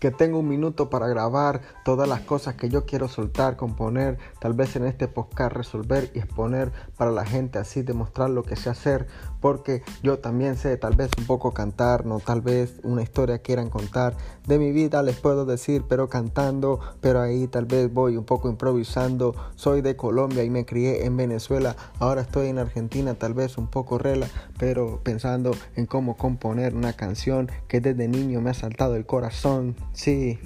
que tengo un minuto para grabar todas las cosas que yo quiero soltar, componer, tal vez en este podcast resolver y exponer para la gente, así demostrar lo que sé hacer, porque yo también sé tal vez un poco cantar, no tal vez una historia quieran contar de mi vida les puedo decir, pero cantando, pero ahí tal vez voy un poco improvisando. Soy de Colombia y me crié en Venezuela, ahora estoy en Argentina, tal vez un poco rela, pero pensando en cómo componer una canción que desde niño me ha saltado el corazón. Sí.